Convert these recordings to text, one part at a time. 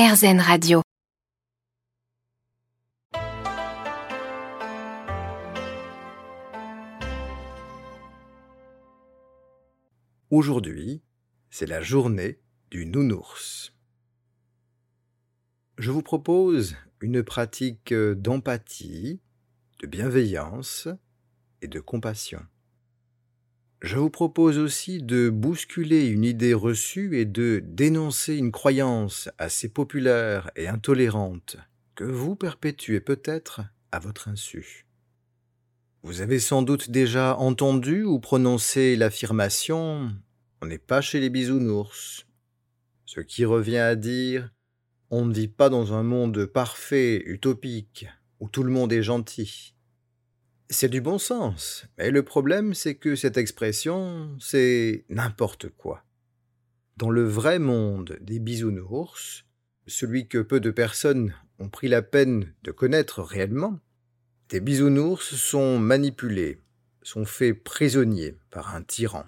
RZN Radio. Aujourd'hui, c'est la journée du nounours. Je vous propose une pratique d'empathie, de bienveillance et de compassion. Je vous propose aussi de bousculer une idée reçue et de dénoncer une croyance assez populaire et intolérante que vous perpétuez peut-être à votre insu. Vous avez sans doute déjà entendu ou prononcé l'affirmation On n'est pas chez les bisounours, ce qui revient à dire On ne vit pas dans un monde parfait, utopique, où tout le monde est gentil. C'est du bon sens, mais le problème c'est que cette expression, c'est n'importe quoi. Dans le vrai monde des bisounours, celui que peu de personnes ont pris la peine de connaître réellement, des bisounours sont manipulés, sont faits prisonniers par un tyran.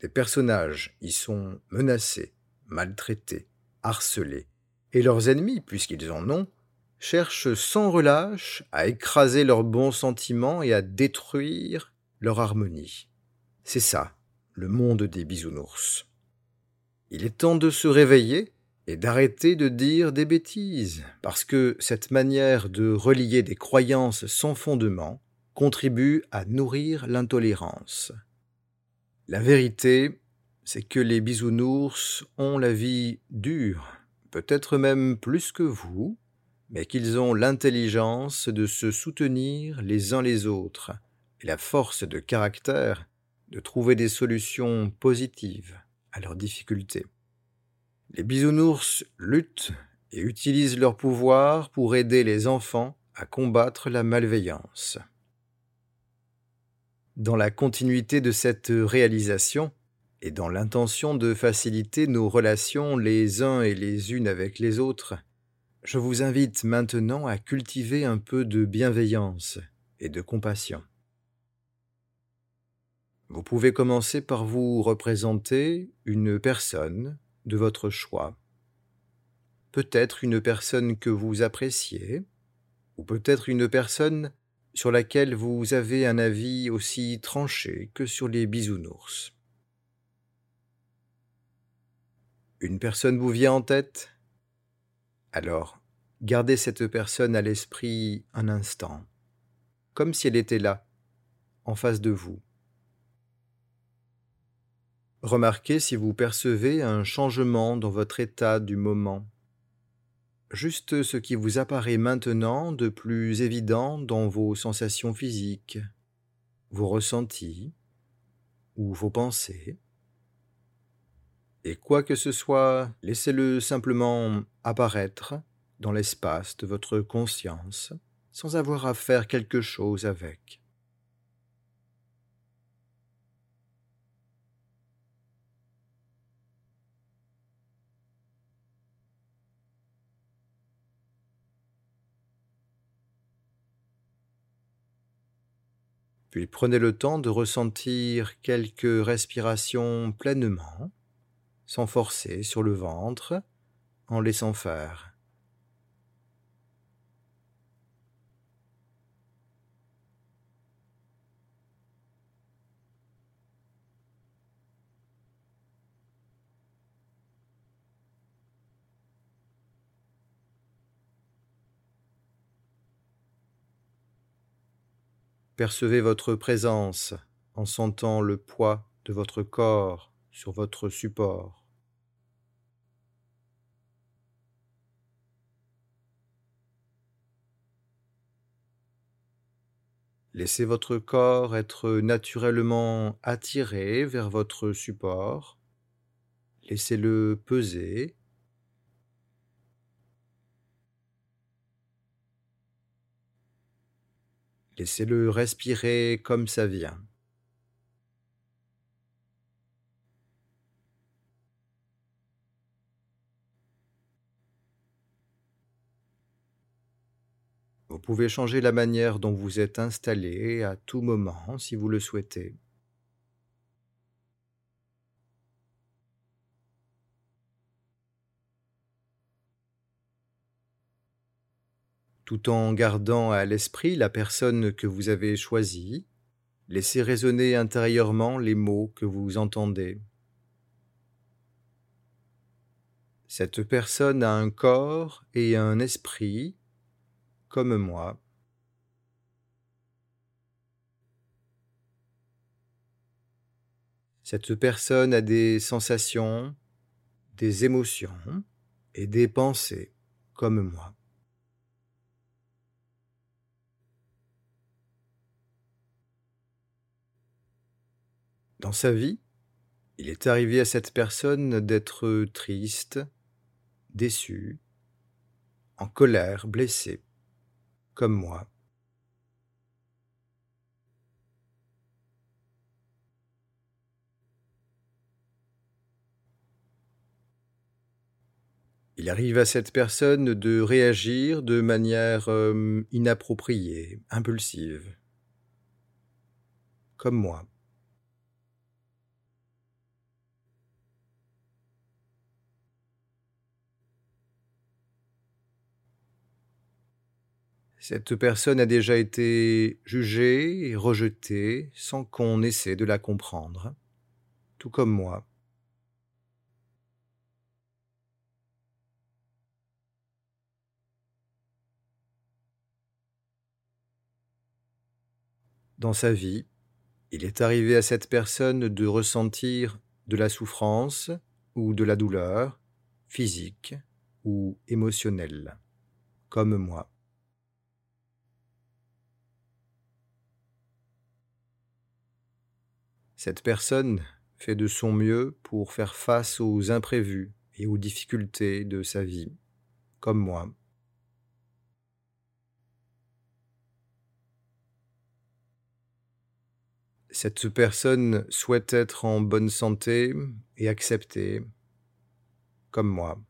Des personnages y sont menacés, maltraités, harcelés, et leurs ennemis, puisqu'ils en ont, cherchent sans relâche à écraser leurs bons sentiments et à détruire leur harmonie. C'est ça, le monde des bisounours. Il est temps de se réveiller et d'arrêter de dire des bêtises, parce que cette manière de relier des croyances sans fondement contribue à nourrir l'intolérance. La vérité, c'est que les bisounours ont la vie dure, peut-être même plus que vous, mais qu'ils ont l'intelligence de se soutenir les uns les autres et la force de caractère de trouver des solutions positives à leurs difficultés. Les bisounours luttent et utilisent leur pouvoir pour aider les enfants à combattre la malveillance. Dans la continuité de cette réalisation, et dans l'intention de faciliter nos relations les uns et les unes avec les autres, je vous invite maintenant à cultiver un peu de bienveillance et de compassion. Vous pouvez commencer par vous représenter une personne de votre choix. Peut-être une personne que vous appréciez, ou peut-être une personne sur laquelle vous avez un avis aussi tranché que sur les bisounours. Une personne vous vient en tête? Alors, gardez cette personne à l'esprit un instant, comme si elle était là, en face de vous. Remarquez si vous percevez un changement dans votre état du moment, juste ce qui vous apparaît maintenant de plus évident dans vos sensations physiques, vos ressentis ou vos pensées. Et quoi que ce soit, laissez-le simplement apparaître dans l'espace de votre conscience sans avoir à faire quelque chose avec. Puis prenez le temps de ressentir quelques respirations pleinement sans forcer sur le ventre, en laissant faire. Percevez votre présence en sentant le poids de votre corps sur votre support. Laissez votre corps être naturellement attiré vers votre support. Laissez-le peser. Laissez-le respirer comme ça vient. Vous pouvez changer la manière dont vous êtes installé à tout moment si vous le souhaitez. tout en gardant à l'esprit la personne que vous avez choisie. Laissez résonner intérieurement les mots que vous entendez. Cette personne a un corps et un esprit comme moi. Cette personne a des sensations, des émotions et des pensées comme moi. Dans sa vie, il est arrivé à cette personne d'être triste, déçu, en colère, blessé, comme moi. Il arrive à cette personne de réagir de manière euh, inappropriée, impulsive, comme moi. Cette personne a déjà été jugée et rejetée sans qu'on essaie de la comprendre, tout comme moi. Dans sa vie, il est arrivé à cette personne de ressentir de la souffrance ou de la douleur physique ou émotionnelle, comme moi. Cette personne fait de son mieux pour faire face aux imprévus et aux difficultés de sa vie, comme moi. Cette personne souhaite être en bonne santé et acceptée, comme moi.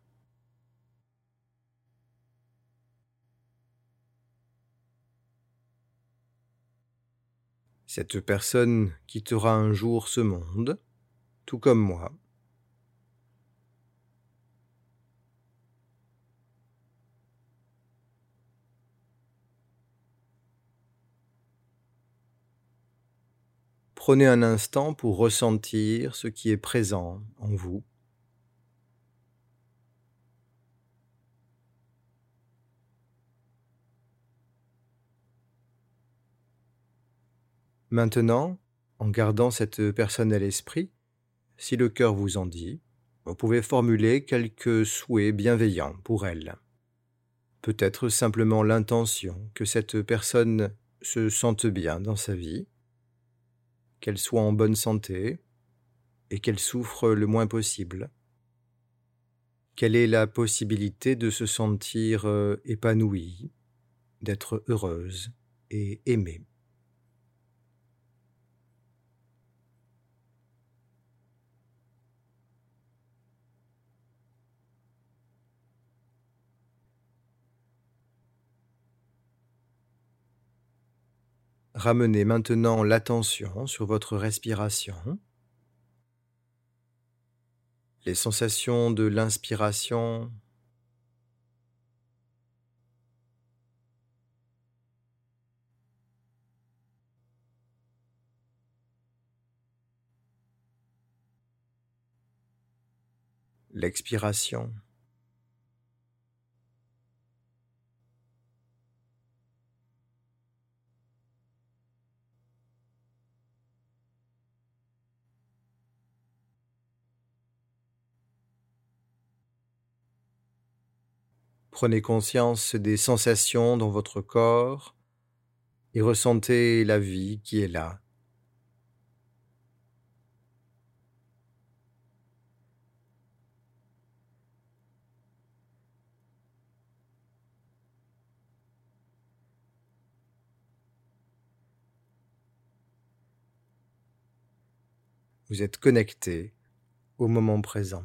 Cette personne quittera un jour ce monde, tout comme moi. Prenez un instant pour ressentir ce qui est présent en vous. Maintenant, en gardant cette personne à l'esprit, si le cœur vous en dit, vous pouvez formuler quelques souhaits bienveillants pour elle. Peut-être simplement l'intention que cette personne se sente bien dans sa vie, qu'elle soit en bonne santé et qu'elle souffre le moins possible. Quelle est la possibilité de se sentir euh, épanouie, d'être heureuse et aimée? Ramenez maintenant l'attention sur votre respiration. Les sensations de l'inspiration l'expiration. Prenez conscience des sensations dans votre corps et ressentez la vie qui est là. Vous êtes connecté au moment présent.